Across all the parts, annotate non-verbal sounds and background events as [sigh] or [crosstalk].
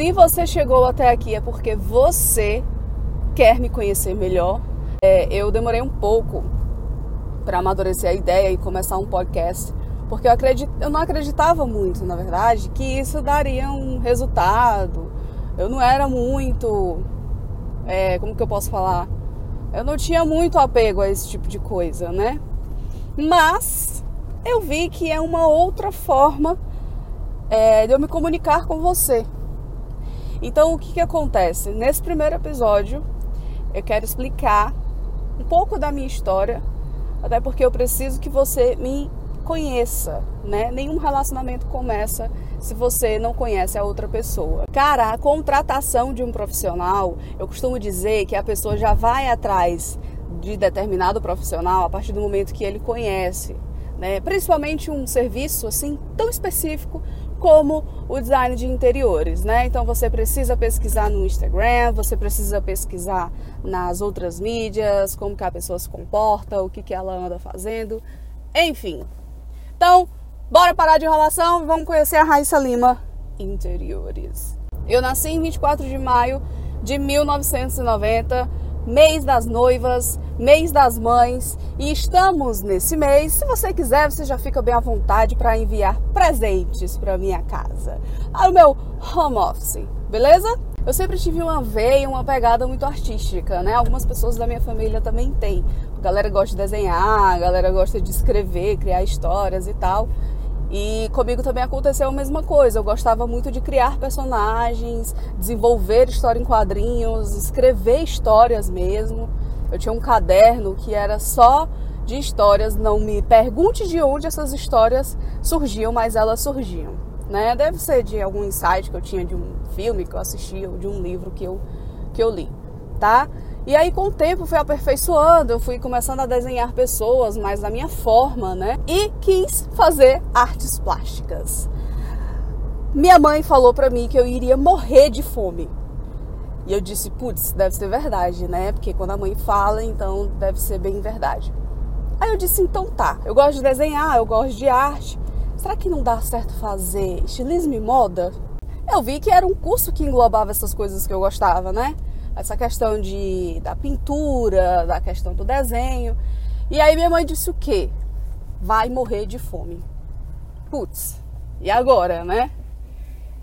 Se você chegou até aqui é porque você quer me conhecer melhor. É, eu demorei um pouco para amadurecer a ideia e começar um podcast, porque eu, acredit, eu não acreditava muito, na verdade, que isso daria um resultado. Eu não era muito. É, como que eu posso falar? Eu não tinha muito apego a esse tipo de coisa, né? Mas eu vi que é uma outra forma é, de eu me comunicar com você. Então, o que, que acontece? Nesse primeiro episódio, eu quero explicar um pouco da minha história, até porque eu preciso que você me conheça, né? Nenhum relacionamento começa se você não conhece a outra pessoa. Cara, a contratação de um profissional, eu costumo dizer que a pessoa já vai atrás de determinado profissional a partir do momento que ele conhece né? principalmente um serviço assim tão específico como o design de interiores, né? Então você precisa pesquisar no Instagram, você precisa pesquisar nas outras mídias, como que a pessoa se comporta, o que, que ela anda fazendo, enfim. Então, bora parar de enrolação e vamos conhecer a Raíssa Lima Interiores. Eu nasci em 24 de maio de 1990 mês das noivas, mês das mães, e estamos nesse mês. Se você quiser, você já fica bem à vontade para enviar presentes para minha casa, para o meu home office, beleza? Eu sempre tive uma veia, uma pegada muito artística, né? Algumas pessoas da minha família também têm. A galera gosta de desenhar, a galera gosta de escrever, criar histórias e tal. E comigo também aconteceu a mesma coisa. Eu gostava muito de criar personagens, desenvolver história em quadrinhos, escrever histórias mesmo. Eu tinha um caderno que era só de histórias. Não me pergunte de onde essas histórias surgiam, mas elas surgiam. Né? Deve ser de algum insight que eu tinha de um filme que eu assisti ou de um livro que eu, que eu li, tá? E aí, com o tempo, fui aperfeiçoando, eu fui começando a desenhar pessoas mais da minha forma, né? E quis fazer artes plásticas. Minha mãe falou para mim que eu iria morrer de fome. E eu disse, putz, deve ser verdade, né? Porque quando a mãe fala, então deve ser bem verdade. Aí eu disse, então tá, eu gosto de desenhar, eu gosto de arte. Será que não dá certo fazer estilismo e moda? Eu vi que era um curso que englobava essas coisas que eu gostava, né? Essa questão de, da pintura, da questão do desenho. E aí minha mãe disse o quê? Vai morrer de fome. Putz, e agora, né?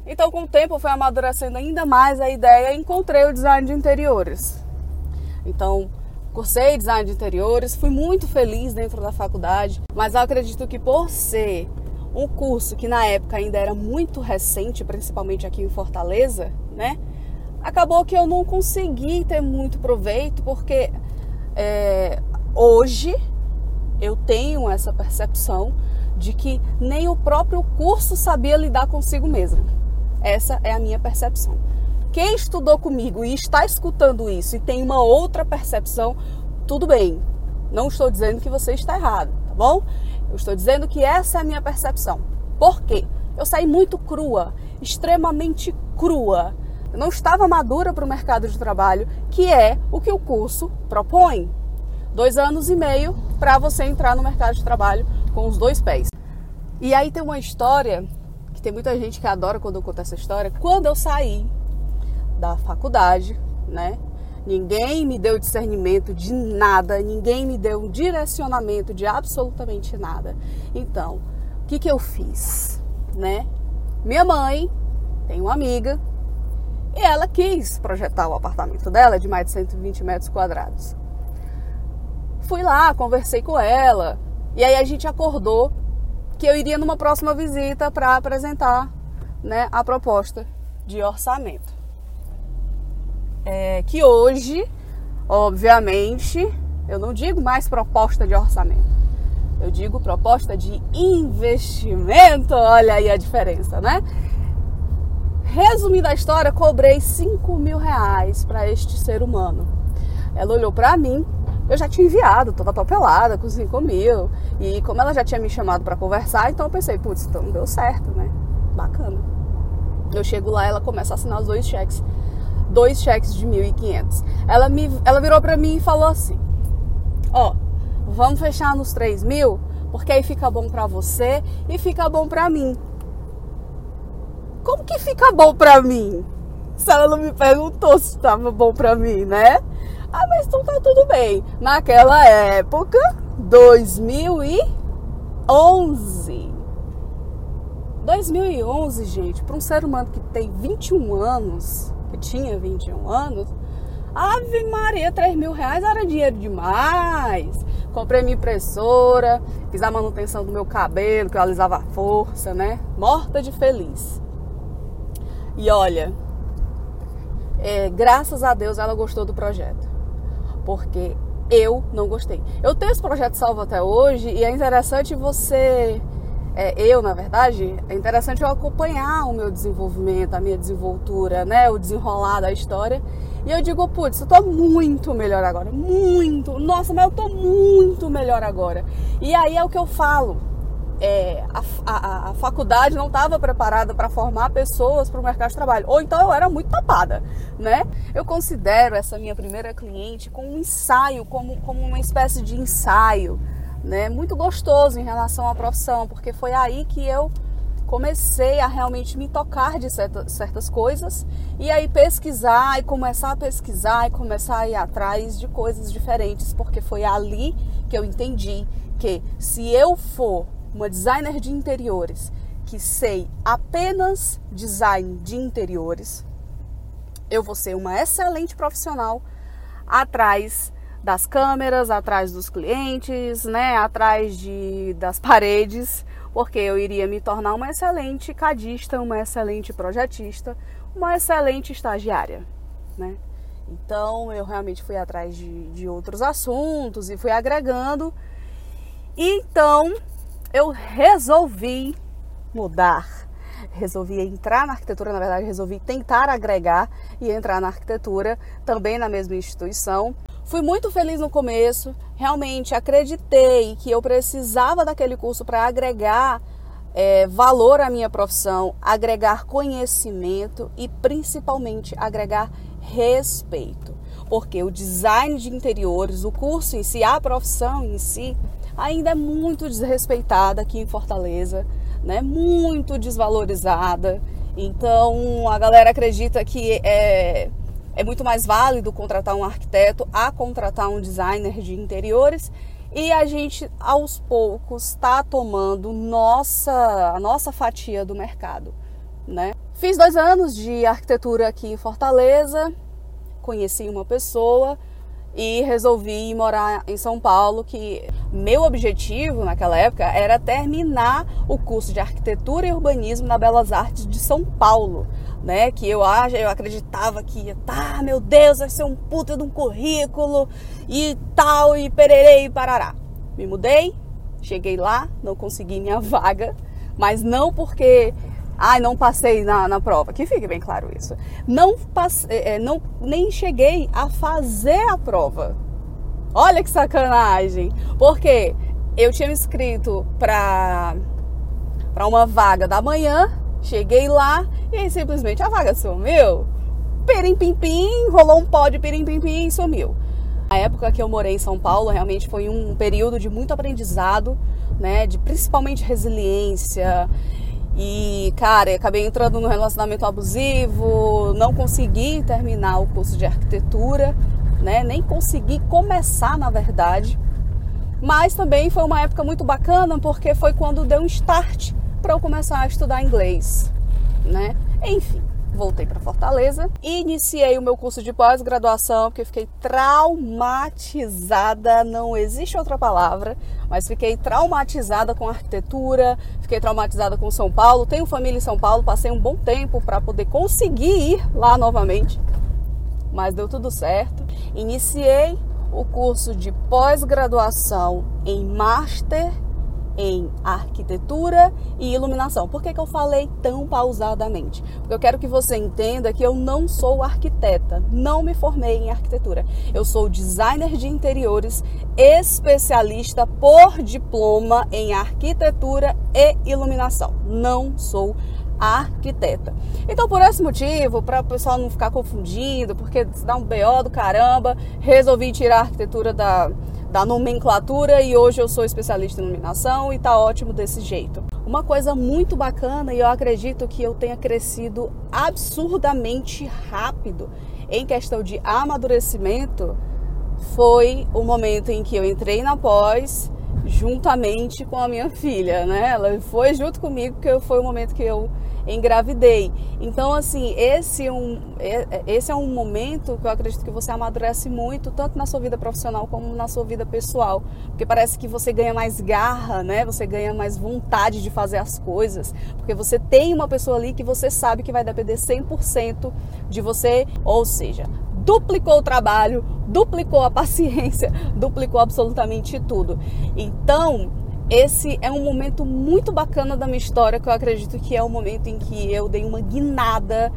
Então, com o tempo, foi amadurecendo ainda mais a ideia e encontrei o design de interiores. Então, cursei design de interiores, fui muito feliz dentro da faculdade, mas acredito que por ser um curso que na época ainda era muito recente, principalmente aqui em Fortaleza, né? Acabou que eu não consegui ter muito proveito, porque é, hoje eu tenho essa percepção de que nem o próprio curso sabia lidar consigo mesmo. Essa é a minha percepção. Quem estudou comigo e está escutando isso e tem uma outra percepção, tudo bem. Não estou dizendo que você está errado, tá bom? Eu estou dizendo que essa é a minha percepção. Por quê? Eu saí muito crua, extremamente crua não estava madura para o mercado de trabalho, que é o que o curso propõe. Dois anos e meio para você entrar no mercado de trabalho com os dois pés. E aí tem uma história que tem muita gente que adora quando eu conto essa história. Quando eu saí da faculdade, né? Ninguém me deu discernimento de nada, ninguém me deu um direcionamento de absolutamente nada. Então, o que, que eu fiz, né? Minha mãe tem uma amiga e ela quis projetar o apartamento dela de mais de 120 metros quadrados. Fui lá, conversei com ela, e aí a gente acordou que eu iria numa próxima visita para apresentar né, a proposta de orçamento. É, que hoje, obviamente, eu não digo mais proposta de orçamento, eu digo proposta de investimento. Olha aí a diferença, né? Resumindo a história, cobrei 5 mil reais para este ser humano. Ela olhou para mim, eu já tinha enviado, toda papelada com 5 mil. E como ela já tinha me chamado para conversar, então eu pensei, putz, então deu certo, né? Bacana. Eu chego lá, ela começa a assinar os dois cheques. Dois cheques de 1.500. Ela, me, ela virou para mim e falou assim: Ó, vamos fechar nos 3 mil, porque aí fica bom para você e fica bom para mim como que fica bom para mim? se ela não me perguntou se estava bom para mim, né? Ah, mas então tá tudo bem. Naquela época, 2011. 2011, gente, para um ser humano que tem 21 anos, que tinha 21 anos, Ave Maria, 3 mil reais era dinheiro demais. Comprei minha impressora, fiz a manutenção do meu cabelo, que eu alisava força, né? Morta de feliz. E olha, é, graças a Deus ela gostou do projeto. Porque eu não gostei. Eu tenho esse projeto salvo até hoje e é interessante você é, eu, na verdade, é interessante eu acompanhar o meu desenvolvimento, a minha desenvoltura, né? O desenrolar da história. E eu digo, putz, eu tô muito melhor agora. Muito. Nossa, mas eu tô muito melhor agora. E aí é o que eu falo. É, a, a, a, faculdade não estava preparada para formar pessoas para o mercado de trabalho. Ou então eu era muito tapada, né? Eu considero essa minha primeira cliente como um ensaio, como, como uma espécie de ensaio né, muito gostoso em relação à profissão, porque foi aí que eu comecei a realmente me tocar de certas, certas coisas e aí pesquisar e começar a pesquisar e começar a ir atrás de coisas diferentes, porque foi ali que eu entendi que se eu for uma designer de interiores que sei apenas design de interiores, eu vou ser uma excelente profissional atrás das câmeras, atrás dos clientes, né, atrás de, das paredes, porque eu iria me tornar uma excelente cadista, uma excelente projetista, uma excelente estagiária, né? Então eu realmente fui atrás de, de outros assuntos e fui agregando. Então eu resolvi mudar resolvi entrar na arquitetura, na verdade, resolvi tentar agregar e entrar na arquitetura também na mesma instituição. Fui muito feliz no começo, realmente acreditei que eu precisava daquele curso para agregar é, valor à minha profissão, agregar conhecimento e principalmente agregar respeito. Porque o design de interiores, o curso em si, a profissão em si, ainda é muito desrespeitada aqui em Fortaleza, né? Muito desvalorizada. Então a galera acredita que é é muito mais válido contratar um arquiteto a contratar um designer de interiores e a gente aos poucos está tomando nossa, a nossa fatia do mercado, né? Fiz dois anos de arquitetura aqui em Fortaleza, conheci uma pessoa e resolvi morar em São Paulo, que meu objetivo naquela época era terminar o curso de arquitetura e urbanismo na Belas Artes de São Paulo né? Que eu eu acreditava que tá, meu Deus, vai ser um puta de um currículo e tal, e pererei e parará. Me mudei, cheguei lá, não consegui minha [laughs] vaga, mas não porque ai, não passei na, na prova, que fique bem claro isso. Não, passei, é, é, não nem cheguei a fazer a prova. Olha que sacanagem! Porque eu tinha me inscrito para para uma vaga da manhã, cheguei lá e aí simplesmente a vaga sumiu. Pirim pim pim, rolou um pó de pirim pim pim e sumiu. A época que eu morei em São Paulo realmente foi um período de muito aprendizado, né, de principalmente resiliência. E, cara, acabei entrando num relacionamento abusivo, não consegui terminar o curso de arquitetura, né? Nem consegui começar, na verdade. Mas também foi uma época muito bacana porque foi quando deu um start para eu começar a estudar inglês né? Enfim, voltei para Fortaleza iniciei o meu curso de pós-graduação porque fiquei traumatizada, não existe outra palavra, mas fiquei traumatizada com arquitetura, fiquei traumatizada com São Paulo. Tenho família em São Paulo, passei um bom tempo para poder conseguir ir lá novamente, mas deu tudo certo. Iniciei o curso de pós-graduação em Master em arquitetura e iluminação. Por que, que eu falei tão pausadamente? Porque eu quero que você entenda que eu não sou arquiteta, não me formei em arquitetura. Eu sou designer de interiores, especialista por diploma em arquitetura e iluminação. Não sou arquiteta. Então, por esse motivo, para o pessoal não ficar confundindo, porque dá um BO do caramba, resolvi tirar a arquitetura da da nomenclatura e hoje eu sou especialista em iluminação e tá ótimo desse jeito. Uma coisa muito bacana e eu acredito que eu tenha crescido absurdamente rápido em questão de amadurecimento foi o momento em que eu entrei na pós juntamente com a minha filha, né? Ela foi junto comigo que foi o momento que eu engravidei. Então, assim, esse é, um, é, esse é um momento que eu acredito que você amadurece muito, tanto na sua vida profissional como na sua vida pessoal. Porque parece que você ganha mais garra, né? Você ganha mais vontade de fazer as coisas. Porque você tem uma pessoa ali que você sabe que vai depender 100% de você. Ou seja, duplicou o trabalho, duplicou a paciência, [laughs] duplicou absolutamente tudo. Então, esse é um momento muito bacana da minha história, que eu acredito que é o momento em que eu dei uma guinada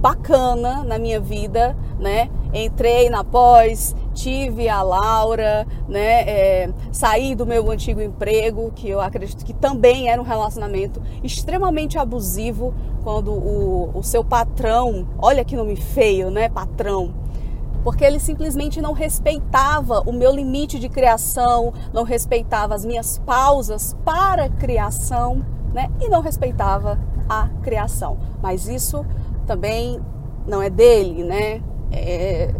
bacana na minha vida, né? Entrei na pós, tive a Laura, né? É, saí do meu antigo emprego, que eu acredito que também era um relacionamento extremamente abusivo, quando o, o seu patrão, olha que nome feio, né? Patrão porque ele simplesmente não respeitava o meu limite de criação, não respeitava as minhas pausas para criação, né? E não respeitava a criação. Mas isso também não é dele, né? É,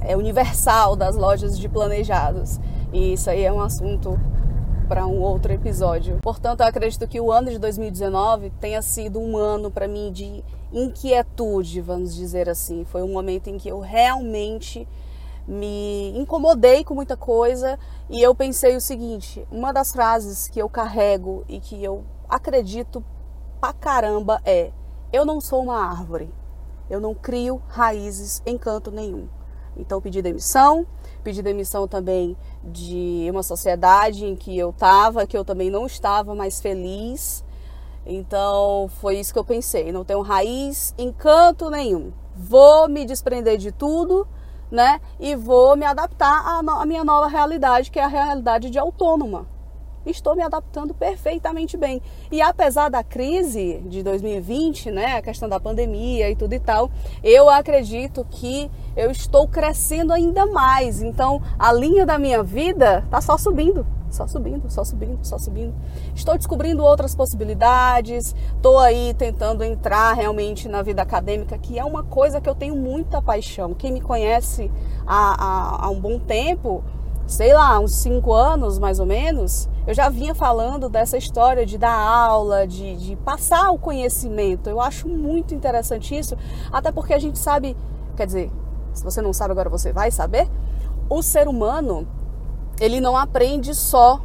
é universal das lojas de planejados. E isso aí é um assunto para um outro episódio. Portanto, eu acredito que o ano de 2019 tenha sido um ano para mim de inquietude, vamos dizer assim. Foi um momento em que eu realmente me incomodei com muita coisa e eu pensei o seguinte: uma das frases que eu carrego e que eu acredito pra caramba é: eu não sou uma árvore, eu não crio raízes em canto nenhum. Então pedi demissão, pedi demissão também de uma sociedade em que eu estava, que eu também não estava mais feliz. Então foi isso que eu pensei. Não tenho raiz em canto nenhum. Vou me desprender de tudo, né? E vou me adaptar à, à minha nova realidade, que é a realidade de autônoma estou me adaptando perfeitamente bem. E apesar da crise de 2020, né, a questão da pandemia e tudo e tal, eu acredito que eu estou crescendo ainda mais. Então, a linha da minha vida está só subindo. Só subindo, só subindo, só subindo. Estou descobrindo outras possibilidades. Estou aí tentando entrar realmente na vida acadêmica, que é uma coisa que eu tenho muita paixão. Quem me conhece há, há, há um bom tempo sei lá, uns cinco anos mais ou menos, eu já vinha falando dessa história de dar aula, de, de passar o conhecimento. Eu acho muito interessante isso, até porque a gente sabe, quer dizer, se você não sabe agora você vai saber, o ser humano, ele não aprende só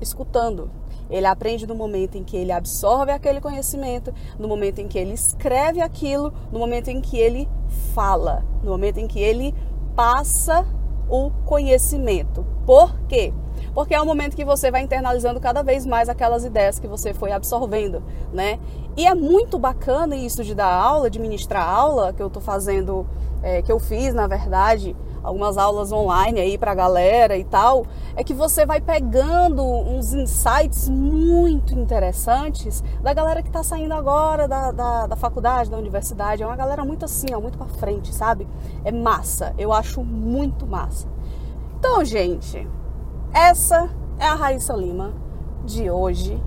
escutando. Ele aprende no momento em que ele absorve aquele conhecimento, no momento em que ele escreve aquilo, no momento em que ele fala, no momento em que ele passa o conhecimento. Por quê? Porque é o momento que você vai internalizando cada vez mais aquelas ideias que você foi absorvendo, né? E é muito bacana isso de dar aula, de ministrar aula, que eu tô fazendo, é, que eu fiz, na verdade, algumas aulas online aí pra galera e tal, é que você vai pegando uns insights muito interessantes da galera que tá saindo agora da, da, da faculdade, da universidade. É uma galera muito assim, ó, muito pra frente, sabe? É massa. Eu acho muito massa. Então, gente, essa é a Raíssa Lima de hoje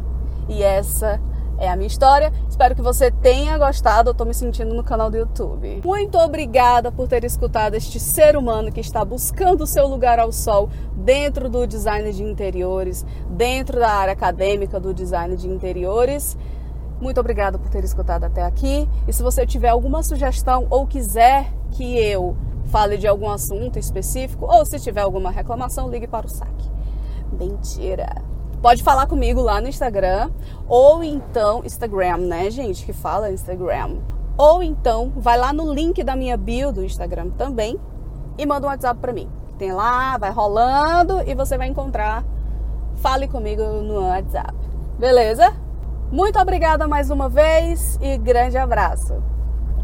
e essa é a minha história. Espero que você tenha gostado. Eu tô me sentindo no canal do YouTube. Muito obrigada por ter escutado este ser humano que está buscando o seu lugar ao sol dentro do design de interiores, dentro da área acadêmica do design de interiores. Muito obrigada por ter escutado até aqui. E se você tiver alguma sugestão ou quiser que eu fale de algum assunto específico, ou se tiver alguma reclamação, ligue para o saque. Mentira! Pode falar comigo lá no Instagram, ou então, Instagram, né, gente, que fala Instagram. Ou então, vai lá no link da minha bio do Instagram também e manda um WhatsApp para mim. Tem lá, vai rolando e você vai encontrar. Fale comigo no WhatsApp. Beleza? Muito obrigada mais uma vez e grande abraço.